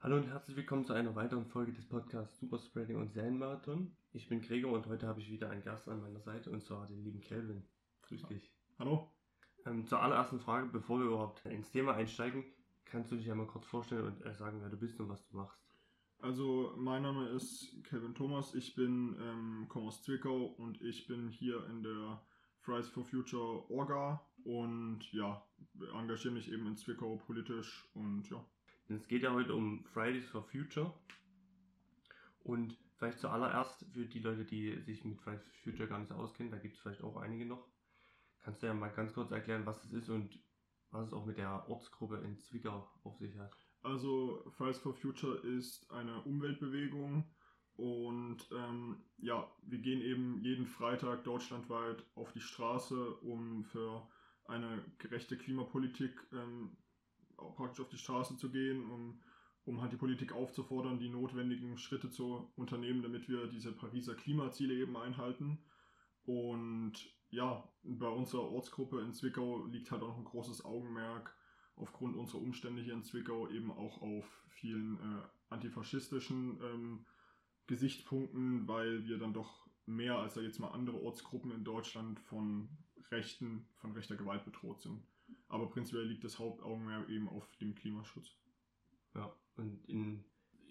Hallo und herzlich willkommen zu einer weiteren Folge des Podcasts Superspreading und Serienmarathon. Ich bin Gregor und heute habe ich wieder einen Gast an meiner Seite und zwar den lieben Kelvin. Grüß dich. Hallo. Ähm, zur allerersten Frage, bevor wir überhaupt ins Thema einsteigen, kannst du dich einmal kurz vorstellen und äh, sagen, wer du bist und was du machst? Also mein Name ist Kevin Thomas, ich bin ähm, komme aus Zwickau und ich bin hier in der Fridays for Future Orga und ja, engagiere mich eben in Zwickau politisch und ja. Es geht ja heute um Fridays for Future und vielleicht zuallererst für die Leute, die sich mit Fridays for Future gar nicht auskennen, da gibt es vielleicht auch einige noch. Kannst du ja mal ganz kurz erklären, was es ist und was es auch mit der Ortsgruppe in Zwickau auf sich hat? Also Fridays for Future ist eine Umweltbewegung und ähm, ja, wir gehen eben jeden Freitag deutschlandweit auf die Straße, um für eine gerechte Klimapolitik ähm, praktisch auf die Straße zu gehen, um, um halt die Politik aufzufordern, die notwendigen Schritte zu unternehmen, damit wir diese Pariser Klimaziele eben einhalten. Und ja, bei unserer Ortsgruppe in Zwickau liegt halt auch noch ein großes Augenmerk aufgrund unserer Umstände hier in Zwickau eben auch auf vielen äh, antifaschistischen ähm, Gesichtspunkten, weil wir dann doch mehr als jetzt mal andere Ortsgruppen in Deutschland von Rechten, von rechter Gewalt bedroht sind. Aber prinzipiell liegt das Hauptaugenmerk eben auf dem Klimaschutz. Ja, und in,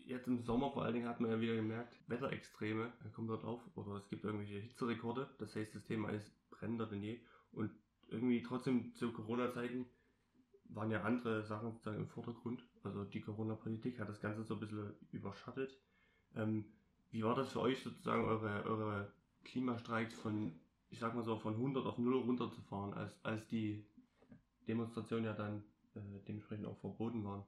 jetzt im Sommer vor allen Dingen hat man ja wieder gemerkt, Wetterextreme kommen dort auf oder es gibt irgendwelche Hitzerekorde. Das heißt, das Thema ist brennender denn je. Und irgendwie trotzdem zu Corona-Zeiten waren ja andere Sachen sozusagen im Vordergrund. Also die Corona-Politik hat das Ganze so ein bisschen überschattet. Ähm, wie war das für euch sozusagen eure, eure Klimastreiks von, ich sag mal so, von 100 auf 0 runterzufahren, als, als die Demonstrationen ja dann äh, dementsprechend auch verboten waren?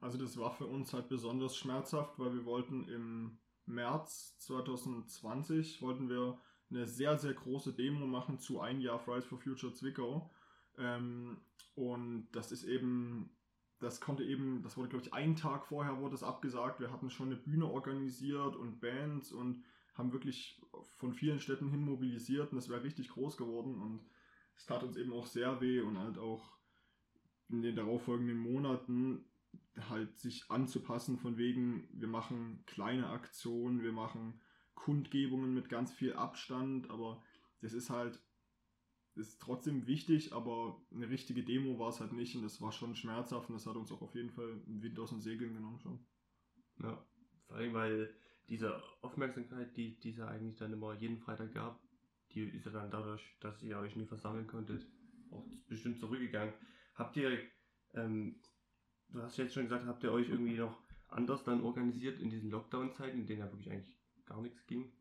Also das war für uns halt besonders schmerzhaft, weil wir wollten im März 2020 wollten wir eine sehr, sehr große Demo machen zu ein Jahr Fridays for Future Zwickau. Ähm, und das ist eben, das konnte eben, das wurde glaube ich einen Tag vorher wurde es abgesagt. Wir hatten schon eine Bühne organisiert und Bands und haben wirklich von vielen Städten hin mobilisiert und das wäre richtig groß geworden und es tat uns eben auch sehr weh und halt auch in den darauffolgenden Monaten halt sich anzupassen von wegen, wir machen kleine Aktionen, wir machen Kundgebungen mit ganz viel Abstand, aber das ist halt ist trotzdem wichtig, aber eine richtige Demo war es halt nicht und das war schon schmerzhaft und das hat uns auch auf jeden Fall einen Wind aus den Segeln genommen schon. Ja, vor allem, weil diese Aufmerksamkeit, die, die es ja eigentlich dann immer jeden Freitag gab, die ist ja dann dadurch, dass ihr euch nie versammeln konntet, auch bestimmt zurückgegangen. Habt ihr, ähm, du hast jetzt schon gesagt, habt ihr euch irgendwie noch anders dann organisiert in diesen Lockdown-Zeiten, in denen ja wirklich eigentlich gar nichts ging?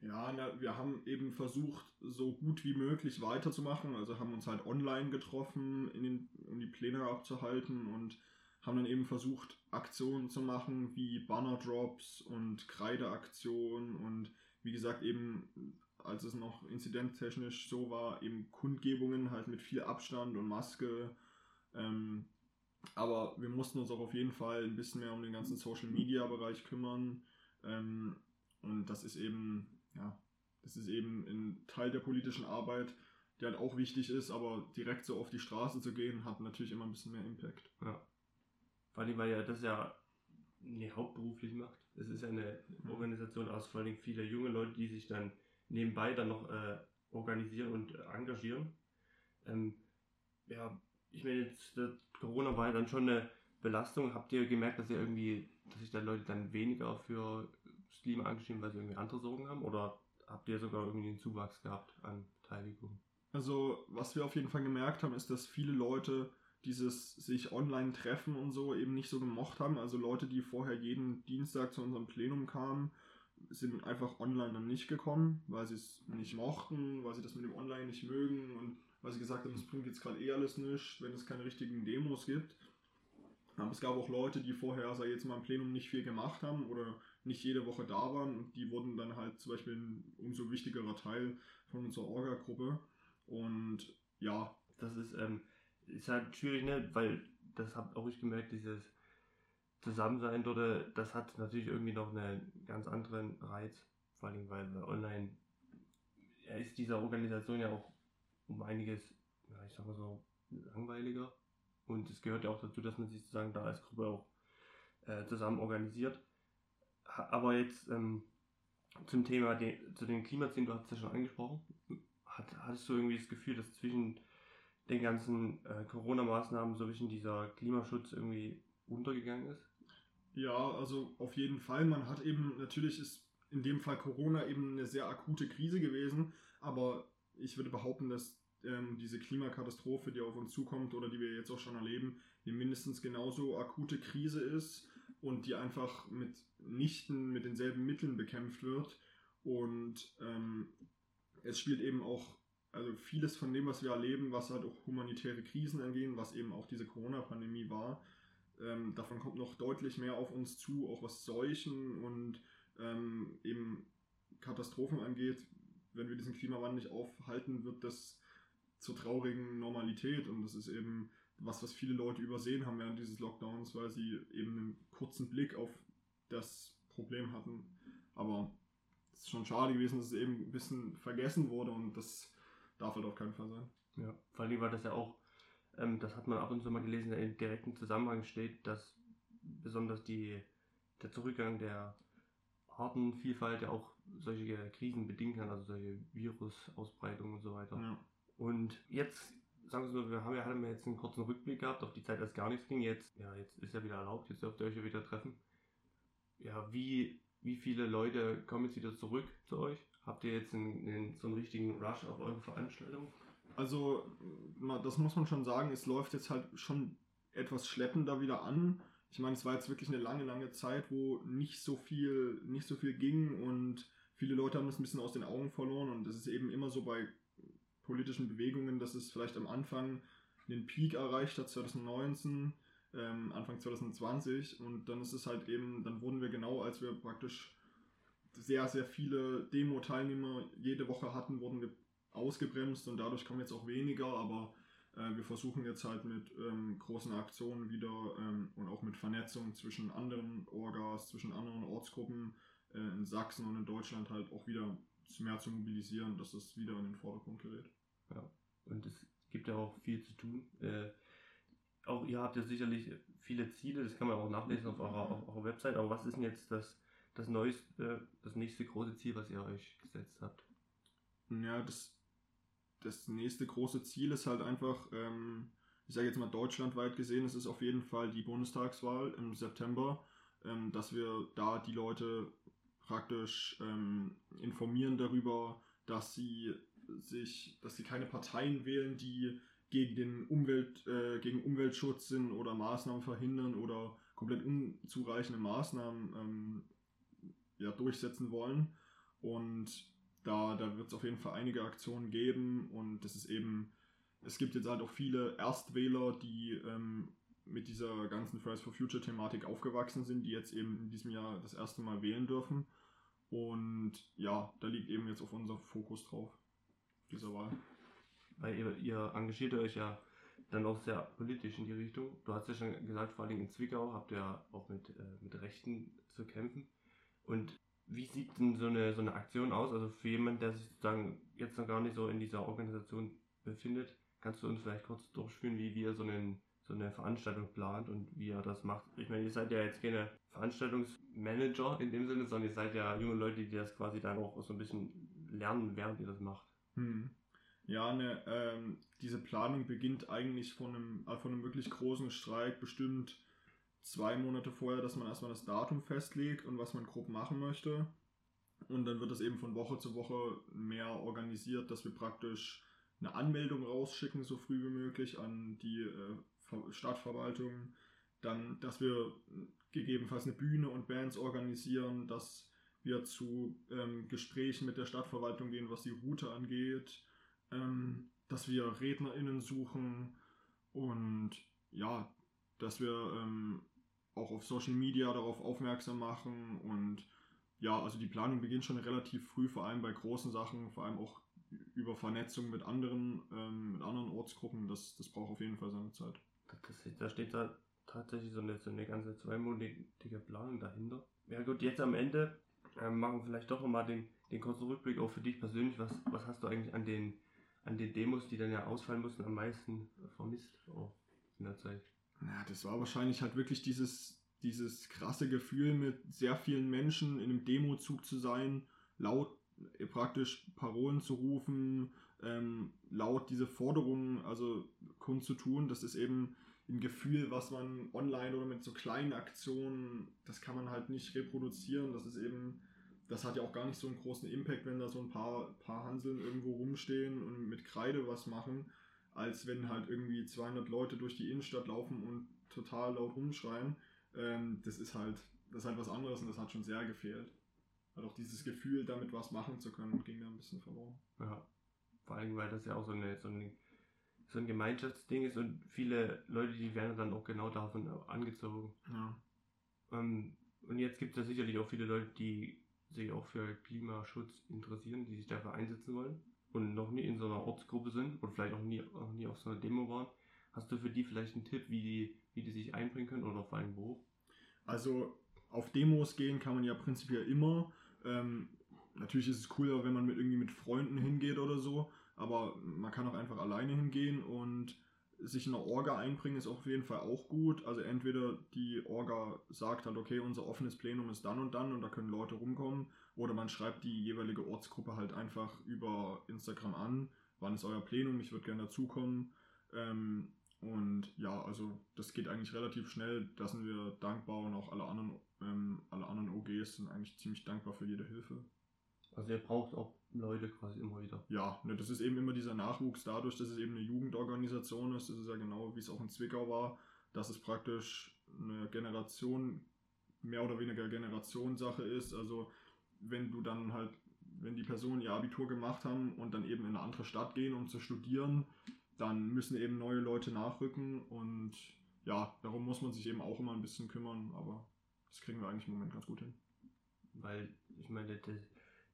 Ja, na, wir haben eben versucht, so gut wie möglich weiterzumachen. Also haben uns halt online getroffen, den, um die Pläne abzuhalten und haben dann eben versucht, Aktionen zu machen wie Banner Drops und Kreideaktionen und wie gesagt eben, als es noch inzidenttechnisch so war, eben Kundgebungen halt mit viel Abstand und Maske. Ähm, aber wir mussten uns auch auf jeden Fall ein bisschen mehr um den ganzen Social Media Bereich kümmern. Ähm, und das ist eben, ja, das ist eben ein Teil der politischen Arbeit, die halt auch wichtig ist, aber direkt so auf die Straße zu gehen, hat natürlich immer ein bisschen mehr Impact. Ja. Vor allem, weil ja das ja nee, hauptberuflich macht. Es ist ja eine mhm. Organisation aus vor allem viele junge Leute, die sich dann nebenbei dann noch äh, organisieren und äh, engagieren. Ähm, ja, ich meine, jetzt Corona war ja dann schon eine Belastung. Habt ihr gemerkt, dass ihr irgendwie, dass sich da Leute dann weniger für Klima engagieren, weil sie irgendwie andere Sorgen haben? Oder habt ihr sogar irgendwie einen Zuwachs gehabt an Beteiligung? Also, was wir auf jeden Fall gemerkt haben, ist, dass viele Leute dieses sich online treffen und so eben nicht so gemocht haben. Also Leute, die vorher jeden Dienstag zu unserem Plenum kamen, sind einfach online dann nicht gekommen, weil sie es nicht mochten, weil sie das mit dem Online nicht mögen und weil sie gesagt haben, es bringt jetzt gerade eh alles nichts, wenn es keine richtigen Demos gibt. Aber es gab auch Leute, die vorher, ich jetzt mal, im Plenum nicht viel gemacht haben oder nicht jede Woche da waren und die wurden dann halt zum Beispiel ein umso wichtigerer Teil von unserer Orga-Gruppe. Und ja. Das ist, ähm, ist halt schwierig, ne? Weil das habt auch ich gemerkt, dieses Zusammensein dort, das hat natürlich irgendwie noch einen ganz anderen Reiz. Vor allem, weil online ja, ist dieser Organisation ja auch um einiges, ja, ich sag mal so, langweiliger. Und es gehört ja auch dazu, dass man sich sozusagen da als Gruppe auch äh, zusammen organisiert. Aber jetzt ähm, zum Thema, de, zu den Klimazielen, du hast es ja schon angesprochen. Hat, hattest du irgendwie das Gefühl, dass zwischen den ganzen äh, Corona-Maßnahmen so ein bisschen dieser Klimaschutz irgendwie untergegangen ist? Ja, also auf jeden Fall. Man hat eben, natürlich ist in dem Fall Corona eben eine sehr akute Krise gewesen, aber ich würde behaupten, dass ähm, diese Klimakatastrophe, die auf uns zukommt oder die wir jetzt auch schon erleben, eine mindestens genauso akute Krise ist und die einfach mit nichten mit denselben Mitteln bekämpft wird. Und ähm, es spielt eben auch, also vieles von dem, was wir erleben, was halt auch humanitäre Krisen angehen, was eben auch diese Corona-Pandemie war, ähm, davon kommt noch deutlich mehr auf uns zu, auch was Seuchen und ähm, eben Katastrophen angeht. Wenn wir diesen Klimawandel nicht aufhalten, wird das zur traurigen Normalität und das ist eben was, was viele Leute übersehen haben während dieses Lockdowns, weil sie eben einen kurzen Blick auf das Problem hatten. Aber es ist schon schade gewesen, dass es eben ein bisschen vergessen wurde und das darf halt auf keinen Fall sein. Ja, vor allem war das ja auch, ähm, das hat man ab und zu mal gelesen, der im direkten Zusammenhang steht, dass besonders die, der Zurückgang der Artenvielfalt ja auch solche Krisen bedingen kann, also solche Virusausbreitungen und so weiter. Ja. Und jetzt, sagen wir so, wir haben ja, hatten jetzt einen kurzen Rückblick gehabt auf die Zeit, als gar nichts ging. Jetzt, ja, jetzt ist ja wieder erlaubt, jetzt dürft ihr euch ja wieder treffen. Ja, wie, wie viele Leute kommen jetzt wieder zurück zu euch? Habt ihr jetzt einen, einen, so einen richtigen Rush auf eure Veranstaltung? Also, das muss man schon sagen, es läuft jetzt halt schon etwas schleppender wieder an. Ich meine, es war jetzt wirklich eine lange, lange Zeit, wo nicht so viel, nicht so viel ging und viele Leute haben das ein bisschen aus den Augen verloren und es ist eben immer so bei politischen Bewegungen, dass es vielleicht am Anfang einen Peak erreicht hat, 2019, ähm, Anfang 2020 und dann ist es halt eben, dann wurden wir genau, als wir praktisch sehr, sehr viele Demo-Teilnehmer jede Woche hatten, wurden wir ausgebremst und dadurch kommen jetzt auch weniger, aber äh, wir versuchen jetzt halt mit ähm, großen Aktionen wieder ähm, und auch mit Vernetzung zwischen anderen Orgas, zwischen anderen Ortsgruppen äh, in Sachsen und in Deutschland halt auch wieder mehr zu mobilisieren, dass es wieder in den Vordergrund gerät. Ja, und es gibt ja auch viel zu tun. Äh, auch ihr habt ja sicherlich viele Ziele, das kann man auch nachlesen auf eurer, auf eurer Website, aber was ist denn jetzt das, das neueste, das nächste große Ziel, was ihr euch gesetzt habt? Ja, das, das nächste große Ziel ist halt einfach, ähm, ich sage jetzt mal deutschlandweit gesehen, es ist auf jeden Fall die Bundestagswahl im September, ähm, dass wir da die Leute praktisch ähm, informieren darüber, dass sie sich, dass sie keine Parteien wählen, die gegen den Umwelt, äh, gegen Umweltschutz sind oder Maßnahmen verhindern oder komplett unzureichende Maßnahmen ähm, ja, durchsetzen wollen. Und da, da wird es auf jeden Fall einige Aktionen geben und das ist eben, es gibt jetzt halt auch viele Erstwähler, die ähm, mit dieser ganzen Fridays for Future Thematik aufgewachsen sind, die jetzt eben in diesem Jahr das erste Mal wählen dürfen. Und ja, da liegt eben jetzt auf unser Fokus drauf, dieser Wahl. Weil ihr, ihr engagiert euch ja dann auch sehr politisch in die Richtung. Du hast ja schon gesagt, vor allem in Zwickau habt ihr auch mit, äh, mit Rechten zu kämpfen. Und wie sieht denn so eine, so eine Aktion aus? Also für jemanden, der sich sozusagen jetzt noch gar nicht so in dieser Organisation befindet, kannst du uns vielleicht kurz durchführen, wie wir so, einen, so eine Veranstaltung plant und wie er das macht? Ich meine, ihr seid ja jetzt keine Veranstaltungsmanager in dem Sinne, sondern ihr seid ja junge Leute, die das quasi dann auch so ein bisschen lernen, während ihr das macht. Hm. Ja, ne, ähm, diese Planung beginnt eigentlich von einem, äh, von einem wirklich großen Streik bestimmt zwei Monate vorher, dass man erstmal das Datum festlegt und was man grob machen möchte. Und dann wird es eben von Woche zu Woche mehr organisiert, dass wir praktisch eine Anmeldung rausschicken, so früh wie möglich an die äh, Stadtverwaltung. Dann, dass wir gegebenenfalls eine Bühne und Bands organisieren, dass wir zu ähm, Gesprächen mit der Stadtverwaltung gehen, was die Route angeht, ähm, dass wir RednerInnen suchen und ja, dass wir ähm, auch auf Social Media darauf aufmerksam machen und ja, also die Planung beginnt schon relativ früh, vor allem bei großen Sachen, vor allem auch über Vernetzung mit anderen, ähm, mit anderen Ortsgruppen, das, das braucht auf jeden Fall seine Zeit. Das, da steht da tatsächlich so eine, so eine ganze zweimonatige Planung dahinter. Ja gut, jetzt am Ende äh, machen wir vielleicht doch nochmal den, den kurzen Rückblick auch für dich persönlich. Was, was hast du eigentlich an den, an den Demos, die dann ja ausfallen mussten, am meisten vermisst oh, in der Zeit? Ja, das war wahrscheinlich halt wirklich dieses, dieses krasse Gefühl, mit sehr vielen Menschen in einem Demozug zu sein, laut äh, praktisch Parolen zu rufen, ähm, laut diese Forderungen also kundzutun, das ist eben ein Gefühl, was man online oder mit so kleinen Aktionen, das kann man halt nicht reproduzieren. Das ist eben, das hat ja auch gar nicht so einen großen Impact, wenn da so ein paar, paar Hanseln irgendwo rumstehen und mit Kreide was machen, als wenn halt irgendwie 200 Leute durch die Innenstadt laufen und total laut rumschreien. Ähm, das ist halt, das ist halt was anderes und das hat schon sehr gefehlt. Halt auch dieses Gefühl, damit was machen zu können, ging da ein bisschen verloren. Ja. Vor allem, weil das ja auch so eine, so eine so ein Gemeinschaftsding ist und viele Leute, die werden dann auch genau davon angezogen. Ja. Ähm, und jetzt gibt es ja sicherlich auch viele Leute, die sich auch für Klimaschutz interessieren, die sich dafür einsetzen wollen und noch nie in so einer Ortsgruppe sind oder vielleicht auch nie, auch nie auf so einer Demo waren. Hast du für die vielleicht einen Tipp, wie die, wie die sich einbringen können oder vor allem wo? Also auf Demos gehen kann man ja prinzipiell immer. Ähm, natürlich ist es cooler, wenn man mit irgendwie mit Freunden hingeht oder so, aber man kann auch einfach alleine hingehen und sich in eine Orga einbringen ist auf jeden Fall auch gut. Also entweder die Orga sagt halt, okay, unser offenes Plenum ist dann und dann und da können Leute rumkommen, oder man schreibt die jeweilige Ortsgruppe halt einfach über Instagram an, wann ist euer Plenum, ich würde gerne dazukommen. Ähm, und ja, also das geht eigentlich relativ schnell, da sind wir dankbar und auch alle anderen, ähm, alle anderen OGs sind eigentlich ziemlich dankbar für jede Hilfe. Also ihr braucht auch Leute quasi immer wieder. Ja, ne, das ist eben immer dieser Nachwuchs dadurch, dass es eben eine Jugendorganisation ist. Das ist ja genau, wie es auch in Zwickau war, dass es praktisch eine Generation, mehr oder weniger Generationssache ist. Also wenn du dann halt, wenn die Personen ihr Abitur gemacht haben und dann eben in eine andere Stadt gehen, um zu studieren, dann müssen eben neue Leute nachrücken und ja, darum muss man sich eben auch immer ein bisschen kümmern, aber das kriegen wir eigentlich im Moment ganz gut hin. Weil, ich meine,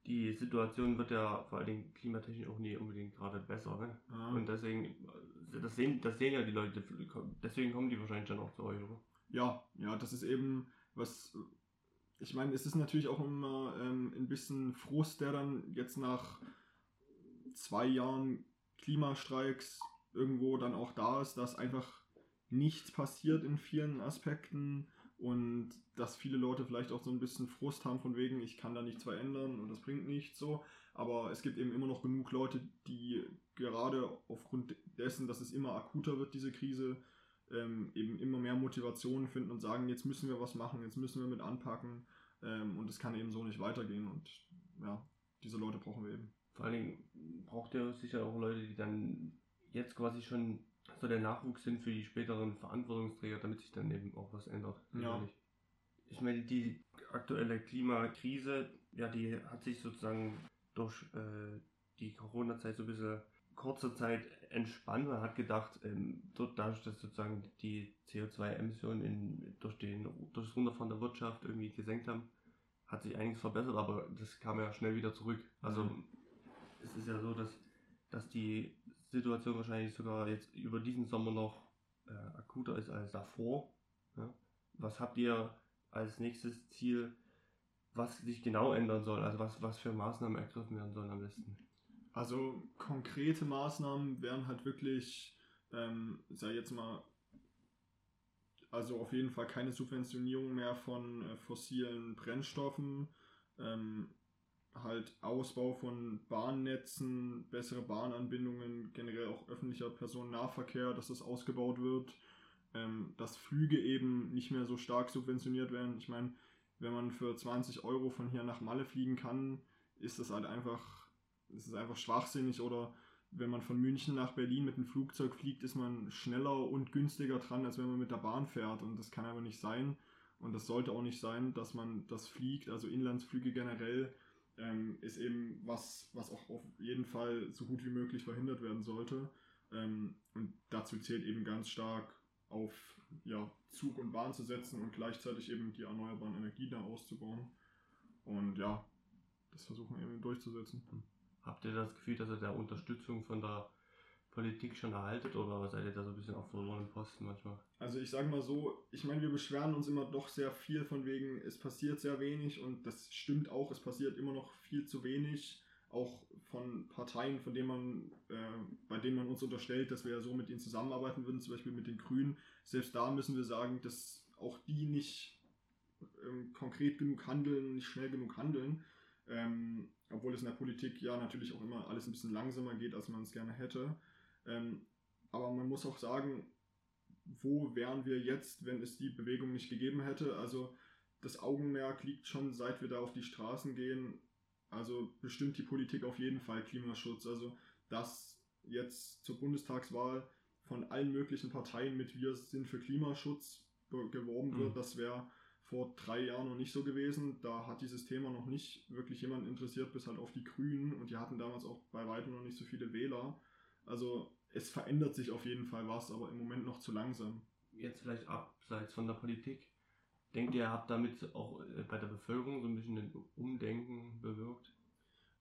die Situation wird ja vor allen Dingen klimatechnisch auch nie unbedingt gerade besser. Ne? Ja. Und deswegen, das sehen, das sehen ja die Leute, deswegen kommen die wahrscheinlich dann auch zu euch, oder? Ja, ja, das ist eben was. Ich meine, es ist natürlich auch immer ähm, ein bisschen Frust, der dann jetzt nach zwei Jahren Klimastreiks irgendwo dann auch da ist, dass einfach nichts passiert in vielen Aspekten und dass viele Leute vielleicht auch so ein bisschen Frust haben von wegen, ich kann da nichts verändern und das bringt nichts so. Aber es gibt eben immer noch genug Leute, die gerade aufgrund dessen, dass es immer akuter wird, diese Krise, ähm, eben immer mehr Motivation finden und sagen, jetzt müssen wir was machen, jetzt müssen wir mit anpacken ähm, und es kann eben so nicht weitergehen und ja, diese Leute brauchen wir eben. Vor allen Dingen braucht ihr sicher auch Leute, die dann jetzt quasi schon so der Nachwuchs sind für die späteren Verantwortungsträger, damit sich dann eben auch was ändert. Ja. Ich meine, die aktuelle Klimakrise, ja, die hat sich sozusagen durch äh, die Corona-Zeit so ein bisschen kurzer Zeit entspannt. Man hat gedacht, ähm, dort, dadurch, dass sozusagen die CO2-Emissionen durch, den, durch das Runterfahren der Wirtschaft irgendwie gesenkt haben, hat sich einiges verbessert, aber das kam ja schnell wieder zurück. Also Mhm. es ist ja so, dass, dass die Situation wahrscheinlich sogar jetzt über diesen Sommer noch äh, akuter ist als davor. Ja? Was habt ihr als nächstes Ziel, was sich genau ändern soll? Also was, was für Maßnahmen ergriffen werden sollen am besten? Also konkrete Maßnahmen wären halt wirklich, ähm, sei jetzt mal, also auf jeden Fall keine Subventionierung mehr von äh, fossilen Brennstoffen, ähm, halt Ausbau von Bahnnetzen, bessere Bahnanbindungen, generell auch öffentlicher Personennahverkehr, dass das ausgebaut wird, ähm, dass Flüge eben nicht mehr so stark subventioniert werden. Ich meine, wenn man für 20 Euro von hier nach Malle fliegen kann, ist das halt einfach, es ist einfach schwachsinnig oder wenn man von München nach Berlin mit dem Flugzeug fliegt, ist man schneller und günstiger dran, als wenn man mit der Bahn fährt und das kann aber nicht sein und das sollte auch nicht sein, dass man das fliegt, also Inlandsflüge generell ähm, ist eben was, was auch auf jeden Fall so gut wie möglich verhindert werden sollte. Ähm, und dazu zählt eben ganz stark auf ja, Zug und Bahn zu setzen und gleichzeitig eben die erneuerbaren Energien da auszubauen. Und ja, das versuchen wir eben durchzusetzen. Habt ihr das Gefühl, dass ihr da Unterstützung von der Politik schon erhaltet oder seid ihr da so ein bisschen auf verlorenen Posten manchmal? Also ich sage mal so, ich meine, wir beschweren uns immer doch sehr viel von wegen, es passiert sehr wenig und das stimmt auch, es passiert immer noch viel zu wenig, auch von Parteien, von denen man, äh, bei denen man uns unterstellt, dass wir ja so mit ihnen zusammenarbeiten würden, zum Beispiel mit den Grünen. Selbst da müssen wir sagen, dass auch die nicht ähm, konkret genug handeln, nicht schnell genug handeln. Ähm, obwohl es in der Politik ja natürlich auch immer alles ein bisschen langsamer geht, als man es gerne hätte. Ähm, aber man muss auch sagen, wo wären wir jetzt, wenn es die Bewegung nicht gegeben hätte? Also das Augenmerk liegt schon, seit wir da auf die Straßen gehen. Also bestimmt die Politik auf jeden Fall Klimaschutz. Also dass jetzt zur Bundestagswahl von allen möglichen Parteien mit Wir sind für Klimaschutz geworben wird, mhm. das wäre vor drei Jahren noch nicht so gewesen. Da hat dieses Thema noch nicht wirklich jemand interessiert, bis halt auf die Grünen und die hatten damals auch bei weitem noch nicht so viele Wähler. Also es verändert sich auf jeden Fall was, aber im Moment noch zu langsam. Jetzt vielleicht abseits von der Politik. Denkt ihr, ihr habt damit auch äh, bei der Bevölkerung so ein bisschen ein Umdenken bewirkt?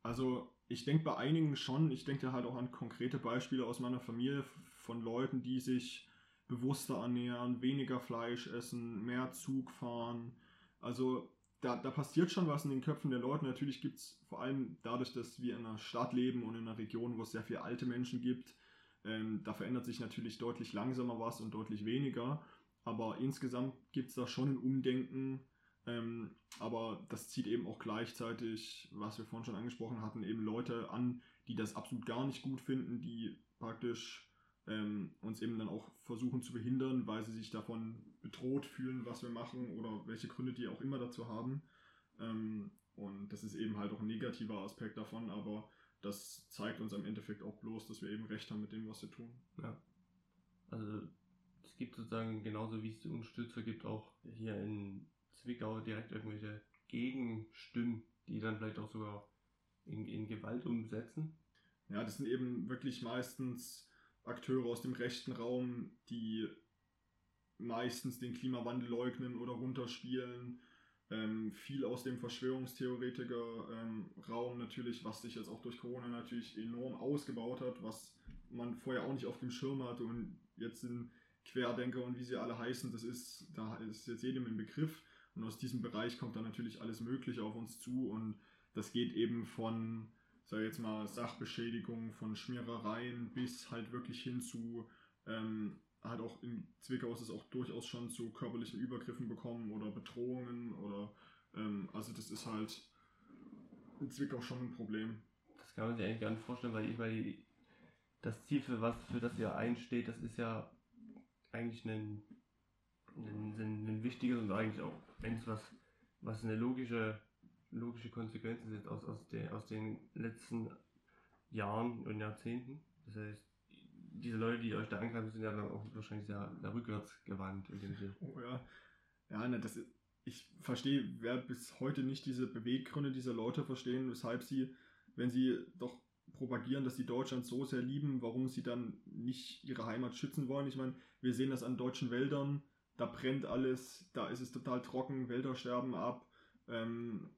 Also ich denke bei einigen schon. Ich denke halt auch an konkrete Beispiele aus meiner Familie von Leuten, die sich bewusster ernähren, weniger Fleisch essen, mehr Zug fahren. Also da, da passiert schon was in den Köpfen der Leute. Natürlich gibt es vor allem dadurch, dass wir in einer Stadt leben und in einer Region, wo es sehr viele alte Menschen gibt, ähm, da verändert sich natürlich deutlich langsamer was und deutlich weniger. Aber insgesamt gibt es da schon ein Umdenken. Ähm, aber das zieht eben auch gleichzeitig, was wir vorhin schon angesprochen hatten, eben Leute an, die das absolut gar nicht gut finden, die praktisch ähm, uns eben dann auch versuchen zu behindern, weil sie sich davon bedroht fühlen, was wir machen oder welche Gründe die auch immer dazu haben. Ähm, und das ist eben halt auch ein negativer Aspekt davon, aber das zeigt uns am Endeffekt auch bloß, dass wir eben recht haben mit dem, was wir tun. Ja. Also es gibt sozusagen genauso wie es die Unterstützer gibt, auch hier in Zwickau direkt irgendwelche Gegenstimmen, die dann vielleicht auch sogar in, in Gewalt umsetzen. Ja, das sind eben wirklich meistens Akteure aus dem rechten Raum, die meistens den Klimawandel leugnen oder runterspielen. Ähm, viel aus dem Verschwörungstheoretiker-Raum natürlich, was sich jetzt auch durch Corona natürlich enorm ausgebaut hat, was man vorher auch nicht auf dem Schirm hatte und jetzt sind Querdenker und wie sie alle heißen, das ist, da ist jetzt jedem im Begriff. Und aus diesem Bereich kommt dann natürlich alles Mögliche auf uns zu und das geht eben von, sag ich jetzt mal, Sachbeschädigung, von Schmierereien bis halt wirklich hin zu ähm, hat auch in Zwickau ist es auch durchaus schon zu körperlichen Übergriffen bekommen oder Bedrohungen oder ähm, also das ist halt in Zwickau schon ein Problem. Das kann man sich eigentlich gar nicht vorstellen, weil, weil das Ziel, für was für das ihr einsteht, das ist ja eigentlich ein, ein, ein, ein wichtiges und eigentlich auch eins, was, was eine logische, logische Konsequenz ist aus, aus, der, aus den letzten Jahren und Jahrzehnten. Das heißt, diese Leute, die euch da angreifen, sind ja dann auch wahrscheinlich sehr rückwärts gewandt in dem. Oh ja. Ja, ne, das ist, ich verstehe, wer bis heute nicht diese Beweggründe dieser Leute verstehen, weshalb sie, wenn sie doch propagieren, dass sie Deutschland so sehr lieben, warum sie dann nicht ihre Heimat schützen wollen. Ich meine, wir sehen das an deutschen Wäldern, da brennt alles, da ist es total trocken, Wälder sterben ab, ähm,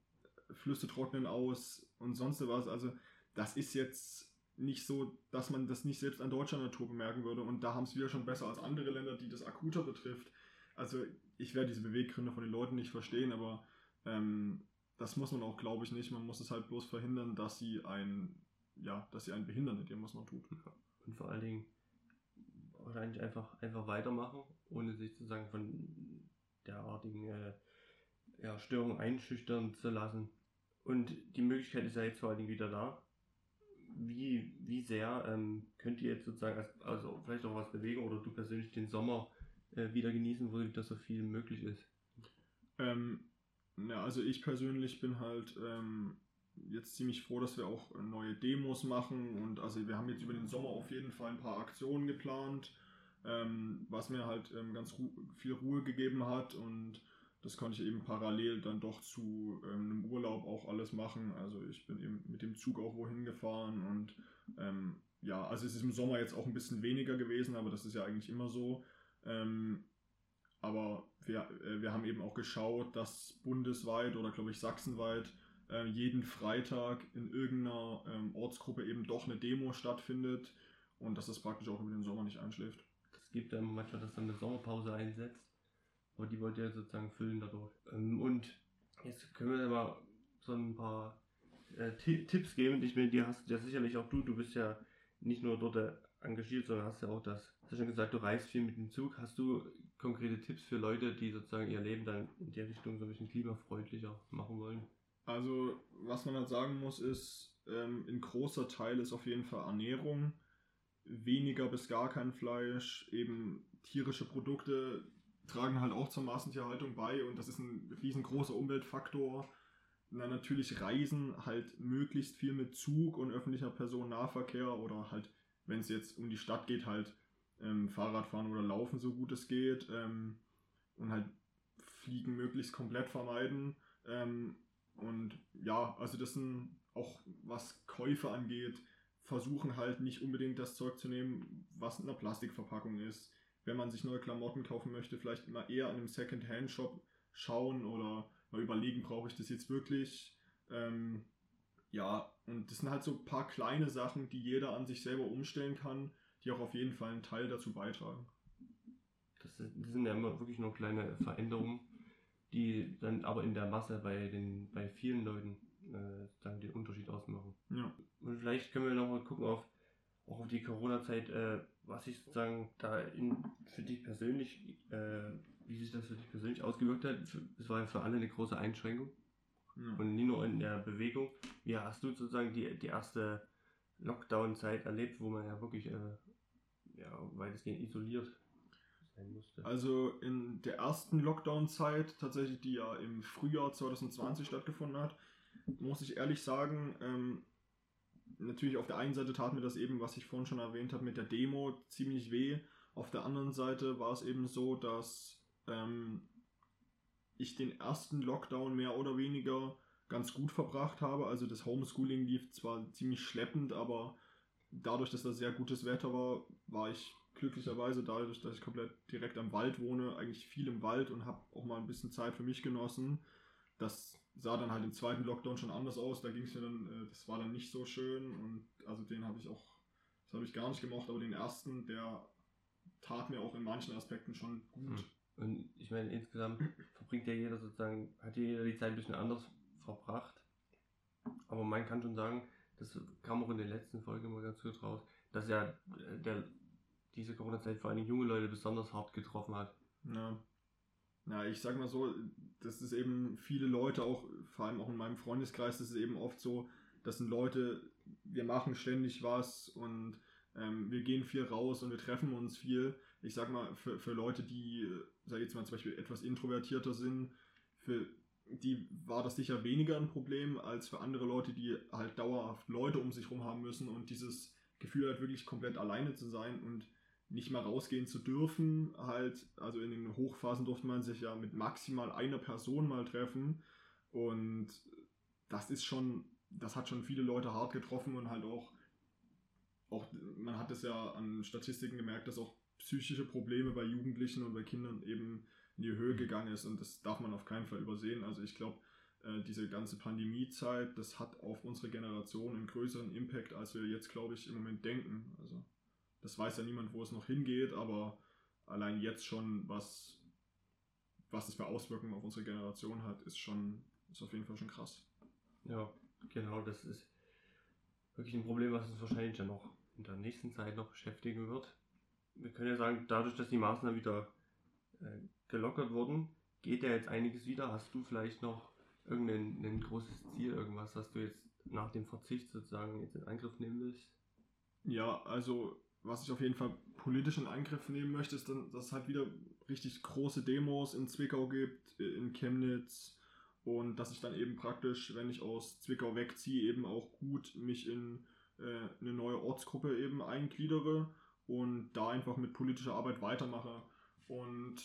Flüsse trocknen aus und sonst was. Also das ist jetzt nicht so, dass man das nicht selbst an deutscher Natur bemerken würde. Und da haben es wir schon besser als andere Länder, die das akuter betrifft. Also ich werde diese Beweggründe von den Leuten nicht verstehen, aber ähm, das muss man auch, glaube ich, nicht. Man muss es halt bloß verhindern, dass sie ein, ja, dass sie einen behindern in dem, was man tut. Und vor allen Dingen wahrscheinlich einfach, einfach weitermachen, ohne sich sozusagen von derartigen äh, ja, Störungen einschüchtern zu lassen. Und die Möglichkeit ist ja jetzt vor allen Dingen wieder da wie, wie sehr ähm, könnt ihr jetzt sozusagen, als, also vielleicht auch was bewegen oder du persönlich den Sommer äh, wieder genießen, wo wieder so viel möglich ist? Ähm, ja, also ich persönlich bin halt ähm, jetzt ziemlich froh, dass wir auch neue Demos machen und also wir haben jetzt über den Sommer auf jeden Fall ein paar Aktionen geplant, ähm, was mir halt ähm, ganz ru viel Ruhe gegeben hat und das konnte ich eben parallel dann doch zu ähm, einem Urlaub auch alles machen. Also ich bin eben mit dem Zug auch wohin gefahren und ähm, ja, also es ist im Sommer jetzt auch ein bisschen weniger gewesen, aber das ist ja eigentlich immer so. Ähm, aber wir, äh, wir haben eben auch geschaut, dass bundesweit oder glaube ich sachsenweit äh, jeden Freitag in irgendeiner ähm, Ortsgruppe eben doch eine Demo stattfindet und dass das praktisch auch über den Sommer nicht einschläft. Es gibt ja manchmal, dass dann eine Sommerpause einsetzt aber die wollt ihr sozusagen füllen dadurch. Ähm, und jetzt können wir mal so ein paar äh, Tipps geben. Ich meine, die hast ja sicherlich auch du. Du bist ja nicht nur dort äh, engagiert, sondern hast ja auch das. Hast du schon gesagt, du reist viel mit dem Zug. Hast du konkrete Tipps für Leute, die sozusagen ihr Leben dann in der Richtung so ein bisschen klimafreundlicher machen wollen? Also, was man halt sagen muss, ist, ähm, ein großer Teil ist auf jeden Fall Ernährung. Weniger bis gar kein Fleisch, eben tierische Produkte tragen halt auch zur Massentierhaltung bei und das ist ein riesengroßer Umweltfaktor. Na, natürlich Reisen halt möglichst viel mit Zug und öffentlicher Personennahverkehr oder halt, wenn es jetzt um die Stadt geht, halt ähm, Fahrradfahren oder Laufen so gut es geht ähm, und halt Fliegen möglichst komplett vermeiden. Ähm, und ja, also das sind auch was Käufe angeht, versuchen halt nicht unbedingt das Zeug zu nehmen, was in einer Plastikverpackung ist. Wenn man sich neue Klamotten kaufen möchte, vielleicht immer eher in einem Second-Hand-Shop schauen oder mal überlegen, brauche ich das jetzt wirklich? Ähm, ja, und das sind halt so ein paar kleine Sachen, die jeder an sich selber umstellen kann, die auch auf jeden Fall einen Teil dazu beitragen. Das, sind ja immer wirklich nur kleine Veränderungen, die dann aber in der Masse bei, den, bei vielen Leuten äh, dann den Unterschied ausmachen. Ja. Und vielleicht können wir nochmal gucken auf auch auf die Corona-Zeit, äh, was sich sozusagen da in, für dich persönlich, äh, wie sich das für dich persönlich ausgewirkt hat. Es war ja für alle eine große Einschränkung. Ja. Und nicht nur in der Bewegung. Wie hast du sozusagen die, die erste Lockdown-Zeit erlebt, wo man ja wirklich äh, ja, weitestgehend isoliert sein musste? Also in der ersten Lockdown-Zeit, tatsächlich, die ja im Frühjahr 2020 stattgefunden hat, muss ich ehrlich sagen, ähm, natürlich auf der einen Seite tat mir das eben, was ich vorhin schon erwähnt habe, mit der Demo ziemlich weh. Auf der anderen Seite war es eben so, dass ähm, ich den ersten Lockdown mehr oder weniger ganz gut verbracht habe. Also das Homeschooling lief zwar ziemlich schleppend, aber dadurch, dass das sehr gutes Wetter war, war ich glücklicherweise dadurch, dass ich komplett direkt am Wald wohne, eigentlich viel im Wald und habe auch mal ein bisschen Zeit für mich genossen. Das sah dann halt im zweiten Lockdown schon anders aus. Da ging es mir dann, äh, das war dann nicht so schön und also den habe ich auch, das habe ich gar nicht gemocht, aber den ersten, der tat mir auch in manchen Aspekten schon gut. Hm. Und ich meine, insgesamt verbringt ja jeder sozusagen, hat jeder die Zeit ein bisschen anders verbracht. Aber man kann schon sagen, das kam auch in der letzten Folge mal ganz gut raus, dass ja äh, der, diese Corona-Zeit vor allem junge Leute besonders hart getroffen hat. Ja. Ja, ich sag mal so, das ist eben viele Leute auch, vor allem auch in meinem Freundeskreis, das ist eben oft so, das sind Leute, wir machen ständig was und ähm, wir gehen viel raus und wir treffen uns viel. Ich sag mal, für, für Leute, die, sag ich jetzt mal zum Beispiel etwas introvertierter sind, für die war das sicher weniger ein Problem als für andere Leute, die halt dauerhaft Leute um sich herum haben müssen und dieses Gefühl halt wirklich komplett alleine zu sein und nicht mal rausgehen zu dürfen. Halt, also in den Hochphasen durfte man sich ja mit maximal einer Person mal treffen. Und das ist schon, das hat schon viele Leute hart getroffen und halt auch, auch man hat es ja an Statistiken gemerkt, dass auch psychische Probleme bei Jugendlichen und bei Kindern eben in die Höhe gegangen ist und das darf man auf keinen Fall übersehen. Also ich glaube, äh, diese ganze Pandemiezeit, das hat auf unsere Generation einen größeren Impact, als wir jetzt, glaube ich, im Moment denken. Also das weiß ja niemand, wo es noch hingeht, aber allein jetzt schon, was, was es für Auswirkungen auf unsere Generation hat, ist schon, ist auf jeden Fall schon krass. Ja, genau, das ist wirklich ein Problem, was uns wahrscheinlich ja noch in der nächsten Zeit noch beschäftigen wird. Wir können ja sagen, dadurch, dass die Maßnahmen wieder äh, gelockert wurden, geht ja jetzt einiges wieder. Hast du vielleicht noch irgendein ein großes Ziel, irgendwas, was du jetzt nach dem Verzicht sozusagen jetzt in Angriff nehmen willst? Ja, also was ich auf jeden Fall politisch in Angriff nehmen möchte, ist dann, dass es halt wieder richtig große Demos in Zwickau gibt, in Chemnitz und dass ich dann eben praktisch, wenn ich aus Zwickau wegziehe, eben auch gut mich in äh, eine neue Ortsgruppe eben eingliedere und da einfach mit politischer Arbeit weitermache. Und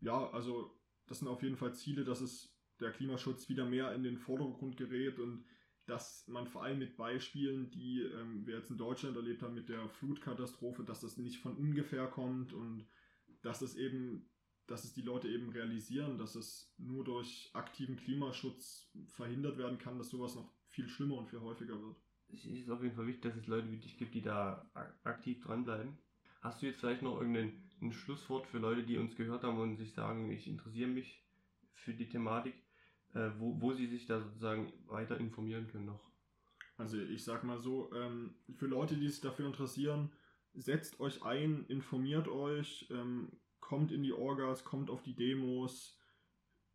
ja, also das sind auf jeden Fall Ziele, dass es der Klimaschutz wieder mehr in den Vordergrund gerät und dass man vor allem mit Beispielen, die ähm, wir jetzt in Deutschland erlebt haben mit der Flutkatastrophe, dass das nicht von ungefähr kommt und dass es eben, dass es die Leute eben realisieren, dass es nur durch aktiven Klimaschutz verhindert werden kann, dass sowas noch viel schlimmer und viel häufiger wird. Es ist auf jeden Fall wichtig, dass es Leute wie dich gibt, die da aktiv dranbleiben. Hast du jetzt vielleicht noch irgendein Schlusswort für Leute, die uns gehört haben und sich sagen, ich interessiere mich für die Thematik? Äh, wo, wo sie sich da sozusagen weiter informieren können noch. Also ich sag mal so, ähm, für Leute, die sich dafür interessieren, setzt euch ein, informiert euch, ähm, kommt in die Orgas, kommt auf die Demos,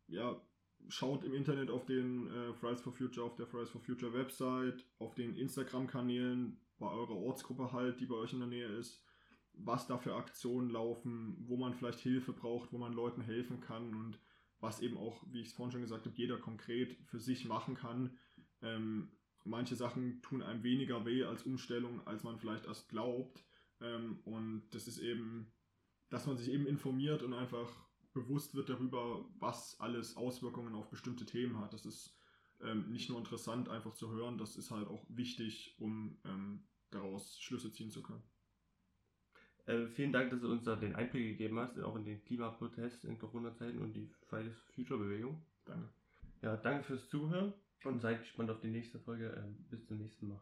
ja, schaut im Internet auf den äh, Fridays for Future, auf der Fridays for Future Website, auf den Instagram-Kanälen, bei eurer Ortsgruppe halt, die bei euch in der Nähe ist, was da für Aktionen laufen, wo man vielleicht Hilfe braucht, wo man Leuten helfen kann und was eben auch, wie ich es vorhin schon gesagt habe, jeder konkret für sich machen kann. Ähm, manche Sachen tun einem weniger weh als Umstellung, als man vielleicht erst glaubt. Ähm, und das ist eben, dass man sich eben informiert und einfach bewusst wird darüber, was alles Auswirkungen auf bestimmte Themen hat. Das ist ähm, nicht nur interessant einfach zu hören, das ist halt auch wichtig, um ähm, daraus Schlüsse ziehen zu können. Äh, vielen Dank, dass du uns da den Einblick gegeben hast, auch in den Klimaprotest in Corona-Zeiten und die Fridays for Future-Bewegung. Danke. Ja, danke fürs Zuhören und seid gespannt auf die nächste Folge. Ähm, bis zum nächsten Mal.